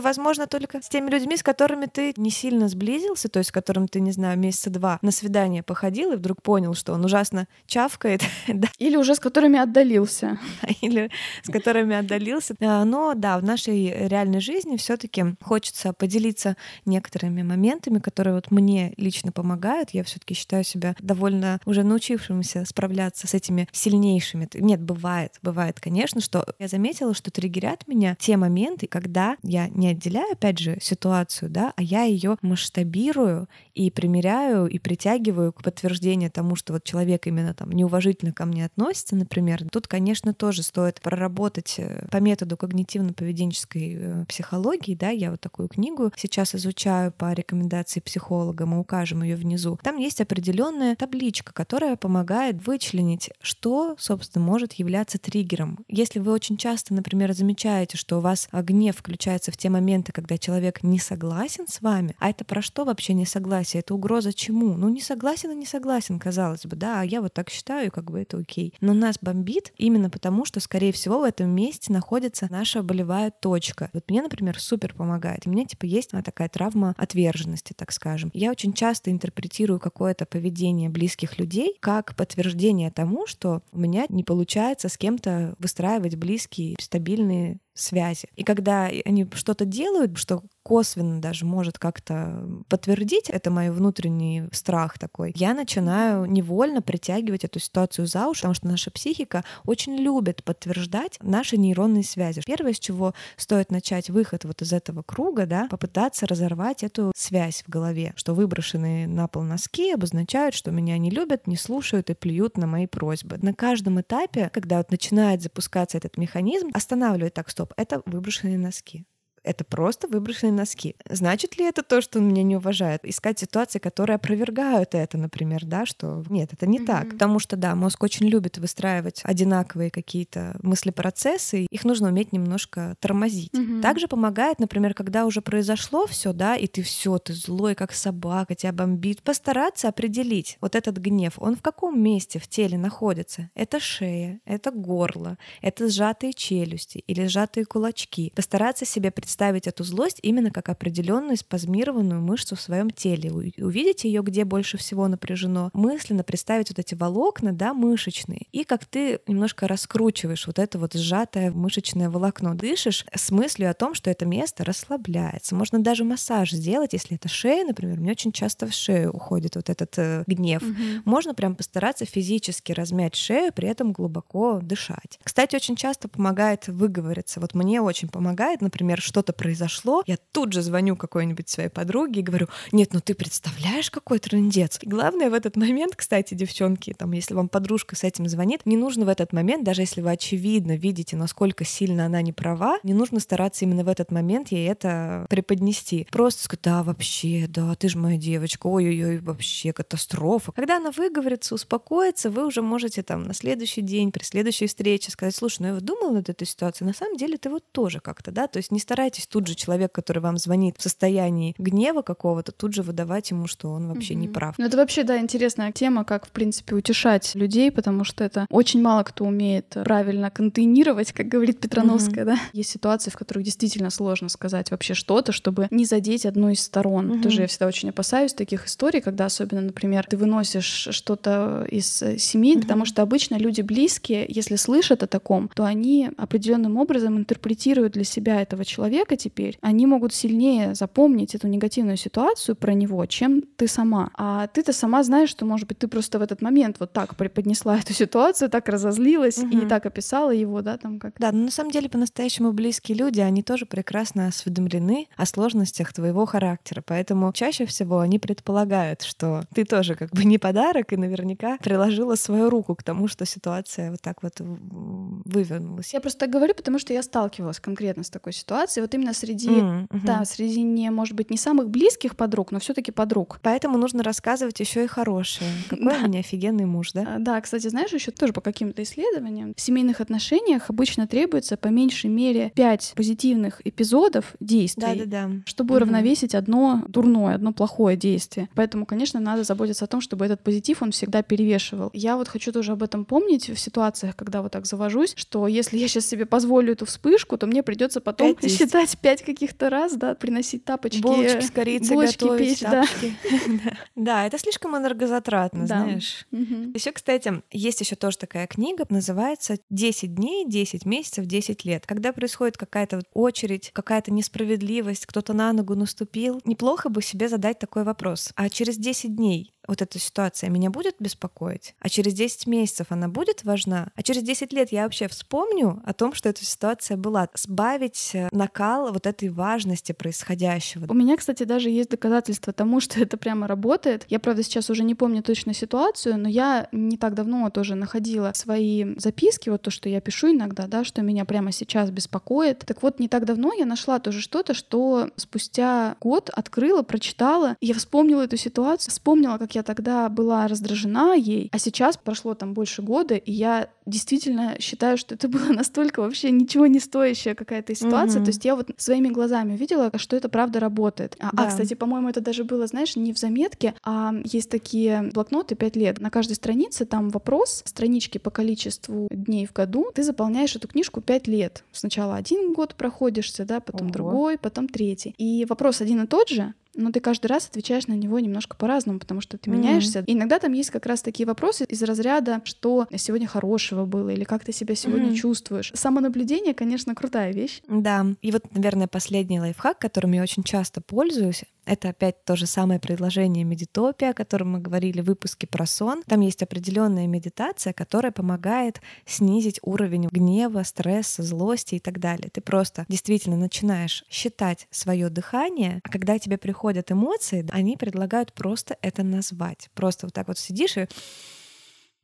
возможно только с теми людьми, с которыми ты не сильно сблизился, то есть с которым ты, не знаю, месяца два на свидание походил и вдруг понял, что он ужасно чавкает. *laughs* Или уже с которыми отдалился. *laughs* Или с которыми отдалился. А, но да, в нашей реальной жизни все таки хочется поделиться некоторыми моментами, которые вот мне лично помогают. Я все таки считаю себя довольно уже научившимся справляться с этими сильнейшими. Нет, бывает, бывает, конечно, что я заметила, что триггерят меня те моменты, когда я не отделяю, опять же, ситуацию, да, а я ее масштабирую и примеряю и притягиваю к подтверждению тому, что вот человек именно там неуважительно ко мне относится, относится, например, тут, конечно, тоже стоит проработать э, по методу когнитивно-поведенческой э, психологии, да, я вот такую книгу сейчас изучаю по рекомендации психолога, мы укажем ее внизу. Там есть определенная табличка, которая помогает вычленить, что, собственно, может являться триггером. Если вы очень часто, например, замечаете, что у вас гнев включается в те моменты, когда человек не согласен с вами, а это про что вообще не согласие? Это угроза чему? Ну, не согласен и не согласен, казалось бы, да, а я вот так считаю, как бы это окей но нас бомбит именно потому, что, скорее всего, в этом месте находится наша болевая точка. Вот мне, например, супер помогает. У меня, типа, есть а, такая травма отверженности, так скажем. Я очень часто интерпретирую какое-то поведение близких людей как подтверждение тому, что у меня не получается с кем-то выстраивать близкие, стабильные связи. И когда они что-то делают, что косвенно даже может как-то подтвердить, это мой внутренний страх такой, я начинаю невольно притягивать эту ситуацию за уши, потому что наша психика очень любит подтверждать наши нейронные связи. Первое, с чего стоит начать выход вот из этого круга, да, попытаться разорвать эту связь в голове, что выброшенные на пол носки обозначают, что меня не любят, не слушают и плюют на мои просьбы. На каждом этапе, когда вот начинает запускаться этот механизм, останавливает так, стоп, это выброшенные носки это просто выброшенные носки. Значит ли это то, что он меня не уважает? Искать ситуации, которые опровергают это, например, да, что нет, это не mm-hmm. так. Потому что, да, мозг очень любит выстраивать одинаковые какие-то мыслепроцессы, их нужно уметь немножко тормозить. Mm-hmm. Также помогает, например, когда уже произошло все, да, и ты все, ты злой, как собака, тебя бомбит, постараться определить вот этот гнев, он в каком месте в теле находится? Это шея, это горло, это сжатые челюсти или сжатые кулачки. Постараться себе представить представить эту злость именно как определенную спазмированную мышцу в своем теле. Увидеть ее, где больше всего напряжено, мысленно представить вот эти волокна, да, мышечные, и как ты немножко раскручиваешь вот это вот сжатое мышечное волокно, дышишь с мыслью о том, что это место расслабляется. Можно даже массаж сделать, если это шея, например, мне очень часто в шею уходит вот этот э, гнев. Угу. Можно прям постараться физически размять шею, при этом глубоко дышать. Кстати, очень часто помогает выговориться. Вот мне очень помогает, например, что-то произошло, я тут же звоню какой-нибудь своей подруге и говорю, нет, ну ты представляешь, какой трындец. И главное в этот момент, кстати, девчонки, там, если вам подружка с этим звонит, не нужно в этот момент, даже если вы очевидно видите, насколько сильно она не права, не нужно стараться именно в этот момент ей это преподнести. Просто сказать, да, вообще, да, ты же моя девочка, ой-ой-ой, вообще катастрофа. Когда она выговорится, успокоится, вы уже можете там на следующий день, при следующей встрече сказать, слушай, ну я вот думала над этой ситуацией, на самом деле ты вот тоже как-то, да, то есть не старайтесь тут же человек, который вам звонит в состоянии гнева какого-то, тут же выдавать ему, что он вообще mm-hmm. не прав. Ну это вообще, да, интересная тема, как, в принципе, утешать людей, потому что это очень мало кто умеет правильно контейнировать, как говорит Петрановская, mm-hmm. да. Есть ситуации, в которых действительно сложно сказать вообще что-то, чтобы не задеть одну из сторон. Mm-hmm. Тоже я всегда очень опасаюсь таких историй, когда особенно, например, ты выносишь что-то из семьи, mm-hmm. потому что обычно люди близкие, если слышат о таком, то они определенным образом интерпретируют для себя этого человека теперь. Они могут сильнее запомнить эту негативную ситуацию про него, чем ты сама. А ты-то сама знаешь, что, может быть, ты просто в этот момент вот так преподнесла эту ситуацию, так разозлилась угу. и так описала его, да, там как. Да, но на самом деле по-настоящему близкие люди, они тоже прекрасно осведомлены о сложностях твоего характера, поэтому чаще всего они предполагают, что ты тоже как бы не подарок и наверняка приложила свою руку к тому, что ситуация вот так вот вывернулась. Я просто говорю, потому что я сталкивалась конкретно с такой ситуацией, вот именно среди, mm-hmm. да, среди не, может быть, не самых близких подруг, но все-таки подруг. Поэтому нужно рассказывать еще и хорошее. *laughs* Какой у меня офигенный муж, да? А, да, кстати, знаешь, еще тоже по каким-то исследованиям в семейных отношениях обычно требуется по меньшей мере пять позитивных эпизодов действий, да, да, да. чтобы угу. уравновесить одно дурное, одно плохое действие. Поэтому, конечно, надо заботиться о том, чтобы этот позитив он всегда перевешивал. Я вот хочу тоже об этом помнить в ситуациях, когда вот так завожусь, что если я сейчас себе позволю эту вспышку, то мне придется потом 5 *laughs* считать пять каких-то раз, да, приносить тапочки, булочки с корицей булочки готовить, печь, тапочки. *laughs* Да. да, это слишком энергозатратно, знаешь. Еще, кстати, есть еще тоже такая книга, называется «10 дней, 10 месяцев, 10 лет». Когда происходит какая-то очередь, какая-то несправедливость, кто-то на ногу наступил, неплохо бы себе задать такой вопрос. А через 10 дней вот эта ситуация меня будет беспокоить, а через 10 месяцев она будет важна, а через 10 лет я вообще вспомню о том, что эта ситуация была. Сбавить э, накал вот этой важности происходящего. У меня, кстати, даже есть доказательства тому, *laughs* что это прямо работает. Я, правда, сейчас уже не помню точно ситуацию, но я не так давно тоже находила свои записки, вот то, что я пишу иногда, да, что меня прямо сейчас беспокоит. Так вот, не так давно я нашла тоже что-то, что спустя год открыла, прочитала, я вспомнила эту ситуацию, вспомнила, как я тогда была раздражена ей, а сейчас прошло там больше года, и я действительно считаю, что это было настолько вообще ничего не стоящая какая-то ситуация. Mm-hmm. То есть я вот своими глазами увидела, что это правда работает. А, а да. а, кстати, по-моему, это даже было, знаешь, не в заметке, а есть такие блокноты 5 лет. На каждой странице там вопрос, странички по количеству дней в году. Ты заполняешь эту книжку 5 лет. Сначала один год проходишься, да, потом Ого. другой, потом третий. И вопрос один и тот же, но ты каждый раз отвечаешь на него немножко по-разному, потому что ты mm-hmm. меняешься. И иногда там есть как раз такие вопросы из разряда, что сегодня хорошего было, или как ты себя сегодня mm-hmm. чувствуешь. Самонаблюдение, конечно, крутая вещь. Да. И вот, наверное, последний лайфхак, которым я очень часто пользуюсь, это опять то же самое предложение медитопия, о котором мы говорили в выпуске про сон. Там есть определенная медитация, которая помогает снизить уровень гнева, стресса, злости и так далее. Ты просто действительно начинаешь считать свое дыхание, а когда тебе приходят эмоции, они предлагают просто это назвать. Просто вот так вот сидишь и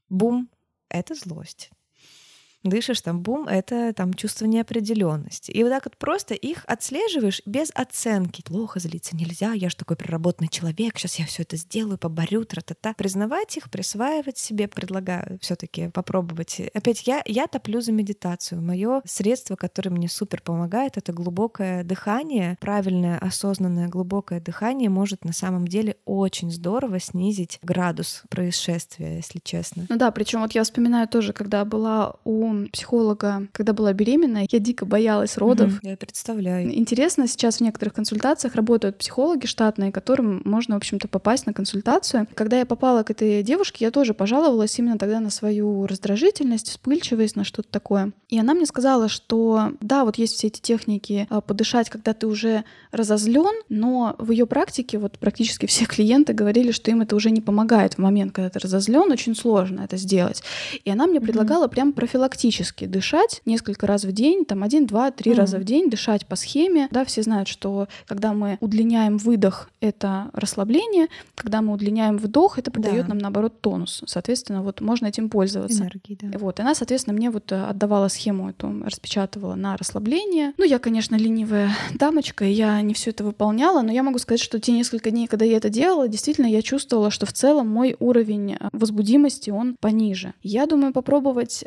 бум, это злость дышишь, там бум, это там чувство неопределенности. И вот так вот просто их отслеживаешь без оценки. Плохо злиться нельзя, я же такой проработанный человек, сейчас я все это сделаю, поборю, тра-та-та. Признавать их, присваивать себе, предлагаю все-таки попробовать. Опять я, я топлю за медитацию. Мое средство, которое мне супер помогает, это глубокое дыхание. Правильное, осознанное, глубокое дыхание может на самом деле очень здорово снизить градус происшествия, если честно. Ну да, причем вот я вспоминаю тоже, когда была у у психолога, когда была беременна, я дико боялась родов. Угу, я представляю. Интересно, сейчас в некоторых консультациях работают психологи штатные, которым можно, в общем-то, попасть на консультацию. Когда я попала к этой девушке, я тоже пожаловалась именно тогда на свою раздражительность, вспыльчивость, на что-то такое. И она мне сказала, что да, вот есть все эти техники а, подышать, когда ты уже разозлен, но в ее практике вот практически все клиенты говорили, что им это уже не помогает в момент, когда ты разозлен, очень сложно это сделать. И она мне предлагала mm-hmm. прям профилактически дышать несколько раз в день, там один, два, три mm-hmm. раза в день, дышать по схеме. Да, все знают, что когда мы удлиняем выдох, это расслабление, когда мы удлиняем вдох, это придает да. нам наоборот тонус. Соответственно, вот можно этим пользоваться. Энергии, да. Вот, она, соответственно, мне вот э, отдавала схему эту, распечатывала на расслабление. Ну, я, конечно, ленивая *laughs* дамочка, и я не все это выполняла, но я могу сказать, что те несколько дней, когда я это делала, действительно, я чувствовала, что в целом мой уровень э, возбудимости, он пониже. Я думаю попробовать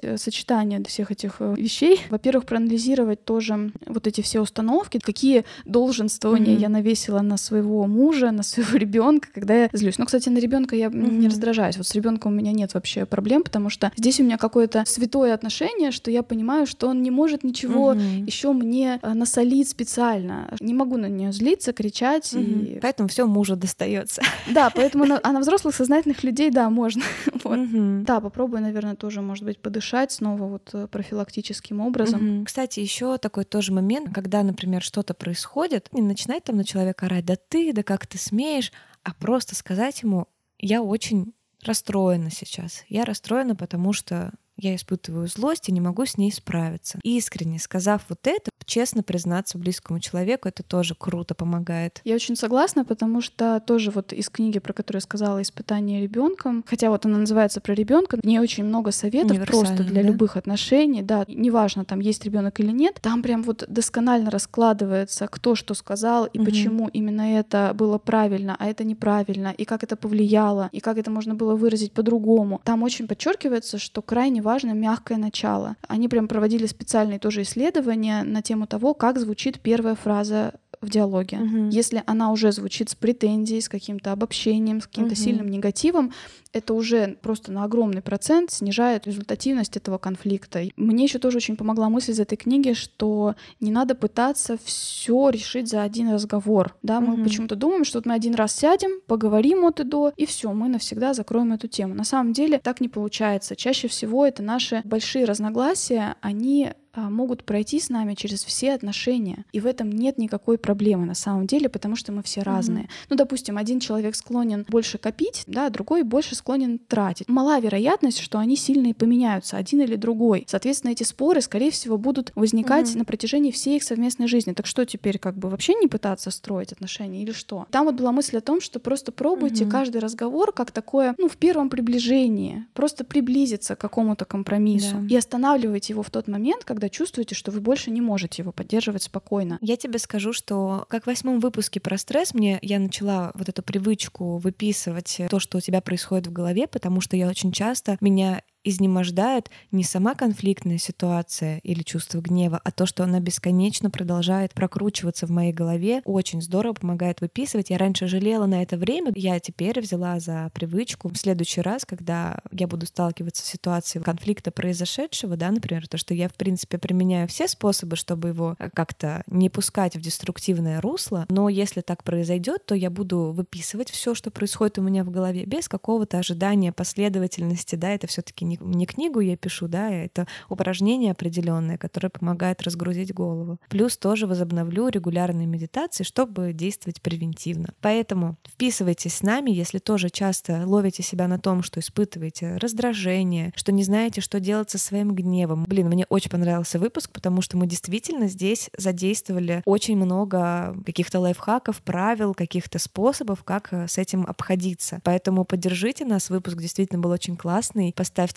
э, сочетание всех этих вещей. Во-первых, проанализировать тоже вот эти все установки, какие долженствования mm-hmm. я навесила на своего мужа, на своего *laughs* ребенка, когда я злюсь. Ну, кстати, на ребенка я mm-hmm. не раздражаюсь. Вот с ребенком у меня нет вообще проблем, потому что здесь у меня какое-то святое отношение, что я понимаю, что он не может ничего mm-hmm. еще мне э, насолить специально. Не могу на нее злиться, кричать. Mm-hmm. И... Поэтому все мужу достается. Да, *laughs* поэтому на, а на взрослых сознательных людей, да, можно. *laughs* вот. mm-hmm. Да, попробую, наверное, тоже, может быть, подышать снова вот э, профилактическим образом. Mm-hmm. Кстати, еще такой тоже момент, когда, например, что-то происходит, не начинать там на человека орать, да ты, да как ты смеешь, а просто сказать ему, я очень расстроена сейчас. Я расстроена, потому что я испытываю злость и не могу с ней справиться. Искренне сказав вот это, честно признаться близкому человеку, это тоже круто помогает. Я очень согласна, потому что тоже вот из книги, про которую я сказала, «Испытание ребенком», хотя вот она называется про ребенка, не очень много советов просто для да? любых отношений, да, неважно, там есть ребенок или нет, там прям вот досконально раскладывается, кто что сказал и угу. почему именно это было правильно, а это неправильно, и как это повлияло, и как это можно было выразить по-другому. Там очень подчеркивается, что крайне важно мягкое начало. Они прям проводили специальные тоже исследования на тему того, как звучит первая фраза в диалоге. Угу. Если она уже звучит с претензией, с каким-то обобщением, с каким-то угу. сильным негативом, это уже просто на огромный процент снижает результативность этого конфликта. Мне еще тоже очень помогла мысль из этой книги, что не надо пытаться все решить за один разговор. Да, мы угу. почему-то думаем, что вот мы один раз сядем, поговорим от и до, и все, мы навсегда закроем эту тему. На самом деле так не получается. Чаще всего это наши большие разногласия, они могут пройти с нами через все отношения. И в этом нет никакой проблемы на самом деле, потому что мы все разные. Mm-hmm. Ну, допустим, один человек склонен больше копить, да, другой больше склонен тратить. Мала вероятность, что они сильно и поменяются, один или другой. Соответственно, эти споры, скорее всего, будут возникать mm-hmm. на протяжении всей их совместной жизни. Так что теперь, как бы вообще не пытаться строить отношения или что? Там вот была мысль о том, что просто пробуйте mm-hmm. каждый разговор как такое, ну, в первом приближении, просто приблизиться к какому-то компромиссу yeah. и останавливайте его в тот момент, когда когда чувствуете, что вы больше не можете его поддерживать спокойно. Я тебе скажу, что как в восьмом выпуске про стресс мне я начала вот эту привычку выписывать то, что у тебя происходит в голове, потому что я очень часто меня изнемождает не сама конфликтная ситуация или чувство гнева, а то, что она бесконечно продолжает прокручиваться в моей голове, очень здорово помогает выписывать. Я раньше жалела на это время, я теперь взяла за привычку в следующий раз, когда я буду сталкиваться с ситуацией конфликта произошедшего, да, например, то, что я, в принципе, применяю все способы, чтобы его как-то не пускать в деструктивное русло, но если так произойдет, то я буду выписывать все, что происходит у меня в голове, без какого-то ожидания последовательности, да, это все-таки не не, не книгу я пишу, да, это упражнение определенное, которое помогает разгрузить голову. Плюс тоже возобновлю регулярные медитации, чтобы действовать превентивно. Поэтому вписывайтесь с нами, если тоже часто ловите себя на том, что испытываете раздражение, что не знаете, что делать со своим гневом. Блин, мне очень понравился выпуск, потому что мы действительно здесь задействовали очень много каких-то лайфхаков, правил, каких-то способов, как э, с этим обходиться. Поэтому поддержите нас, выпуск действительно был очень классный.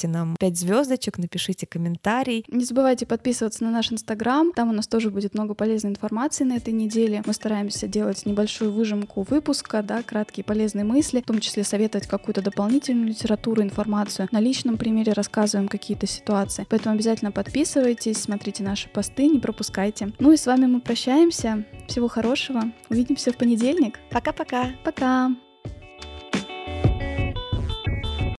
Поставьте нам 5 звездочек, напишите комментарий. Не забывайте подписываться на наш инстаграм, там у нас тоже будет много полезной информации на этой неделе. Мы стараемся делать небольшую выжимку выпуска, да, краткие полезные мысли, в том числе советовать какую-то дополнительную литературу, информацию. На личном примере рассказываем какие-то ситуации. Поэтому обязательно подписывайтесь, смотрите наши посты, не пропускайте. Ну и с вами мы прощаемся. Всего хорошего. Увидимся в понедельник. Пока-пока. Пока. -пока. Пока.